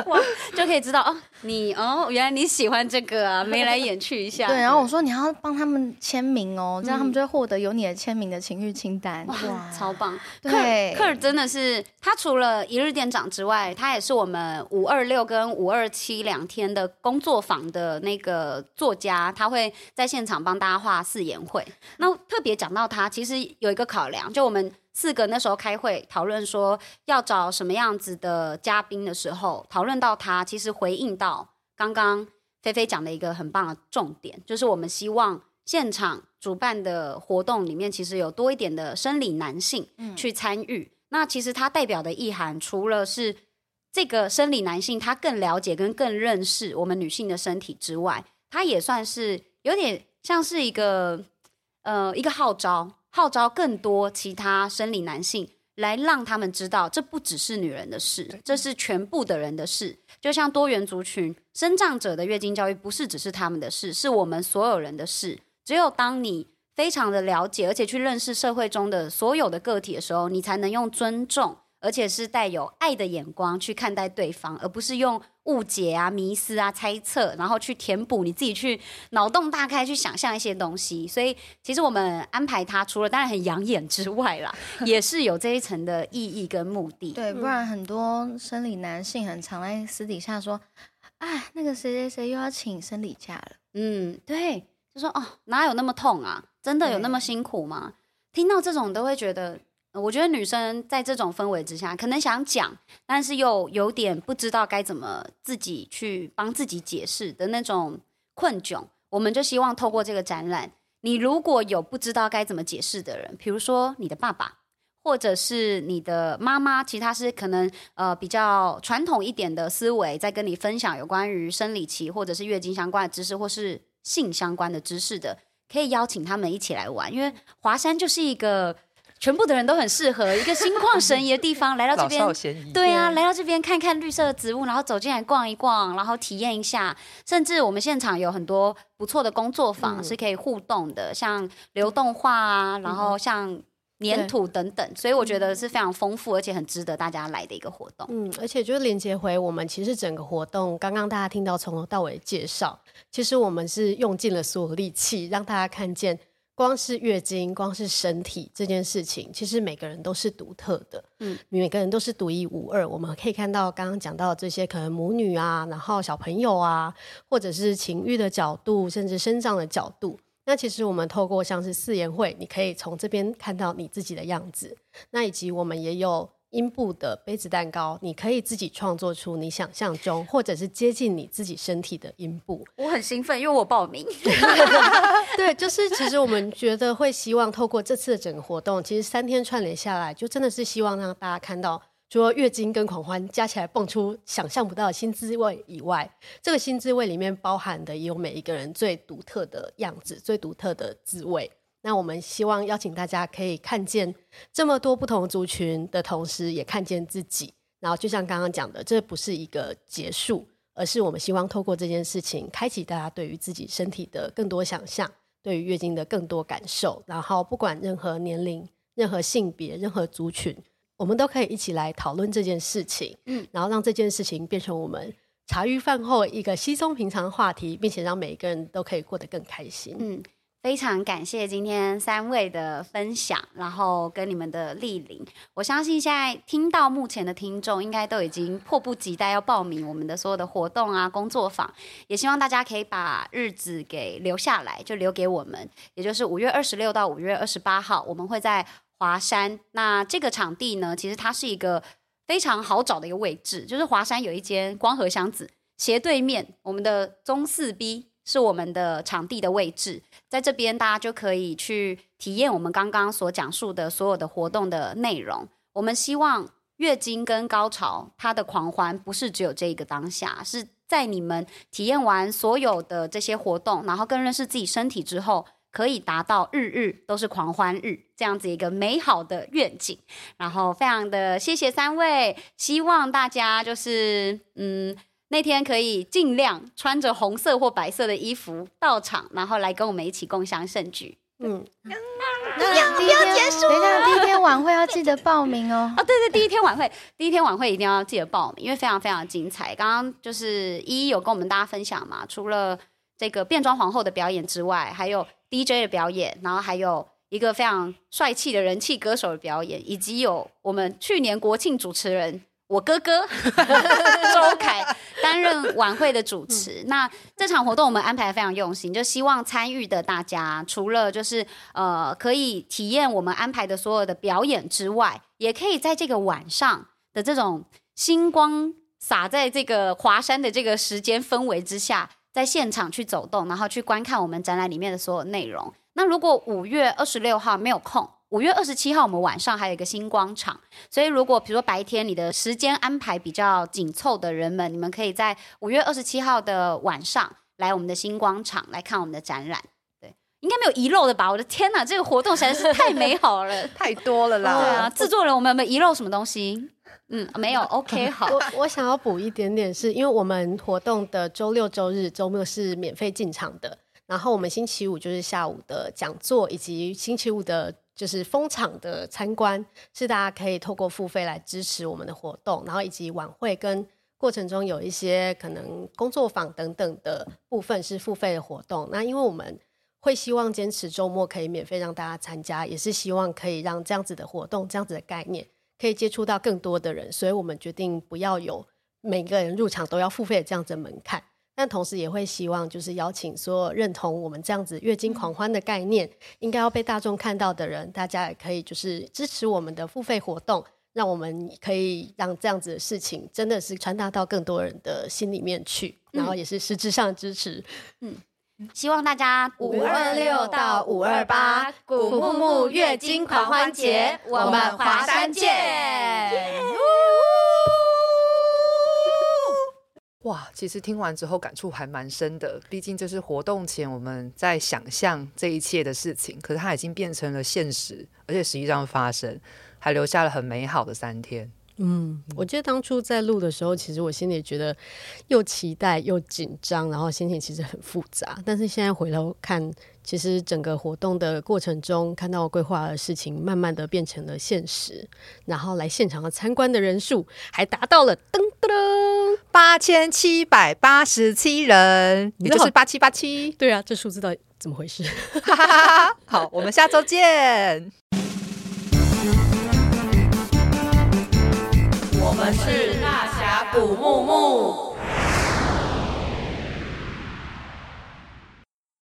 哇，就可以知道哦，你哦，原来你喜欢这个啊，眉来眼去一下。对，然后我说你要帮他们签名哦，这样他们就会获得有你的签名的情欲清单。哇，超棒。对。真的是他，除了一日店长之外，他也是我们五二六跟五二七两天的工作坊的那个作家，他会在现场帮大家画四言会。那特别讲到他，其实有一个考量，就我们四个那时候开会讨论说要找什么样子的嘉宾的时候，讨论到他，其实回应到刚刚菲菲讲的一个很棒的重点，就是我们希望现场主办的活动里面，其实有多一点的生理男性去参与。嗯那其实它代表的意涵，除了是这个生理男性他更了解跟更认识我们女性的身体之外，它也算是有点像是一个呃一个号召，号召更多其他生理男性来让他们知道，这不只是女人的事，这是全部的人的事。就像多元族群生障者的月经教育，不是只是他们的事，是我们所有人的事。只有当你非常的了解，而且去认识社会中的所有的个体的时候，你才能用尊重，而且是带有爱的眼光去看待对方，而不是用误解啊、迷思啊、猜测，然后去填补你自己去脑洞大开去想象一些东西。所以，其实我们安排他，除了当然很养眼之外啦，也是有这一层的意义跟目的。对，不然很多生理男性很常在私底下说：“哎，那个谁谁谁又要请生理假了。”嗯，对。就说哦，哪有那么痛啊？真的有那么辛苦吗？听到这种都会觉得，我觉得女生在这种氛围之下，可能想讲，但是又有点不知道该怎么自己去帮自己解释的那种困窘。我们就希望透过这个展览，你如果有不知道该怎么解释的人，比如说你的爸爸。或者是你的妈妈，其他是可能呃比较传统一点的思维，在跟你分享有关于生理期或者是月经相关的知识，或是性相关的知识的，可以邀请他们一起来玩。因为华山就是一个全部的人都很适合一个心旷神怡的地方，来到这边，对啊，来到这边看看绿色的植物，然后走进来逛一逛，然后体验一下。甚至我们现场有很多不错的工作坊是可以互动的，嗯、像流动画啊，然后像。粘土等等，所以我觉得是非常丰富而且很值得大家来的一个活动。嗯，而且就是连接回我们其实整个活动，刚刚大家听到从头到尾介绍，其实我们是用尽了所有力气，让大家看见，光是月经，光是身体这件事情，其实每个人都是独特的，嗯，每个人都是独一无二。我们可以看到刚刚讲到的这些可能母女啊，然后小朋友啊，或者是情欲的角度，甚至生长的角度。那其实我们透过像是四言会，你可以从这边看到你自己的样子。那以及我们也有阴部的杯子蛋糕，你可以自己创作出你想象中或者是接近你自己身体的阴部。我很兴奋，因为我报名。对，就是其实我们觉得会希望透过这次的整个活动，其实三天串联下来，就真的是希望让大家看到。除了月经跟狂欢加起来蹦出想象不到的新滋味以外，这个新滋味里面包含的也有每一个人最独特的样子、最独特的滋味。那我们希望邀请大家可以看见这么多不同族群的同时，也看见自己。然后就像刚刚讲的，这不是一个结束，而是我们希望透过这件事情，开启大家对于自己身体的更多想象，对于月经的更多感受。然后不管任何年龄、任何性别、任何族群。我们都可以一起来讨论这件事情，嗯，然后让这件事情变成我们茶余饭后一个稀松平常的话题，并且让每一个人都可以过得更开心。嗯，非常感谢今天三位的分享，然后跟你们的莅临。我相信现在听到目前的听众，应该都已经迫不及待要报名我们的所有的活动啊、工作坊。也希望大家可以把日子给留下来，就留给我们，也就是五月二十六到五月二十八号，我们会在。华山，那这个场地呢，其实它是一个非常好找的一个位置，就是华山有一间光合箱子，斜对面我们的中四 B 是我们的场地的位置，在这边大家就可以去体验我们刚刚所讲述的所有的活动的内容。我们希望月经跟高潮它的狂欢不是只有这一个当下，是在你们体验完所有的这些活动，然后更认识自己身体之后。可以达到日日都是狂欢日这样子一个美好的愿景，然后非常的谢谢三位，希望大家就是嗯那天可以尽量穿着红色或白色的衣服到场，然后来跟我们一起共享盛举。嗯，那第一天结束，等一下第一天晚会要记得报名哦。哦，对对，第一天晚会，第一天晚会一定要记得报名，因为非常非常精彩。刚刚就是一一有跟我们大家分享嘛，除了这个变装皇后的表演之外，还有。DJ 的表演，然后还有一个非常帅气的人气歌手的表演，以及有我们去年国庆主持人我哥哥 周凯担任晚会的主持。那这场活动我们安排的非常用心，就希望参与的大家除了就是呃可以体验我们安排的所有的表演之外，也可以在这个晚上的这种星光洒在这个华山的这个时间氛围之下。在现场去走动，然后去观看我们展览里面的所有内容。那如果五月二十六号没有空，五月二十七号我们晚上还有一个星光场。所以如果比如说白天你的时间安排比较紧凑的人们，你们可以在五月二十七号的晚上来我们的星光场来看我们的展览。对，应该没有遗漏的吧？我的天哪，这个活动实在是太美好了，太多了啦！对啊，制作人，我们有没有遗漏什么东西？嗯，没有，OK，好。我我想要补一点点是，是因为我们活动的周六周日周末是免费进场的，然后我们星期五就是下午的讲座，以及星期五的就是封场的参观，是大家可以透过付费来支持我们的活动，然后以及晚会跟过程中有一些可能工作坊等等的部分是付费的活动。那因为我们会希望坚持周末可以免费让大家参加，也是希望可以让这样子的活动，这样子的概念。可以接触到更多的人，所以我们决定不要有每个人入场都要付费的这样子的门槛。但同时也会希望就是邀请所有认同我们这样子月经狂欢的概念，应该要被大众看到的人，大家也可以就是支持我们的付费活动，让我们可以让这样子的事情真的是传达到更多人的心里面去，然后也是实质上的支持。嗯。希望大家五二六到五二八古木木月经狂欢节，我们华山见！哇，其实听完之后感触还蛮深的。毕竟这是活动前我们在想象这一切的事情，可是它已经变成了现实，而且实际上发生，还留下了很美好的三天。嗯，我记得当初在录的时候，其实我心里觉得又期待又紧张，然后心情其实很复杂。但是现在回头看，其实整个活动的过程中，看到规划的事情慢慢的变成了现实，然后来现场的参观的人数还达到了噔噔噔八千七百八十七人，也就是八七八七。对啊，这数字到底怎么回事？好，我们下周见。我们是大峡谷木木。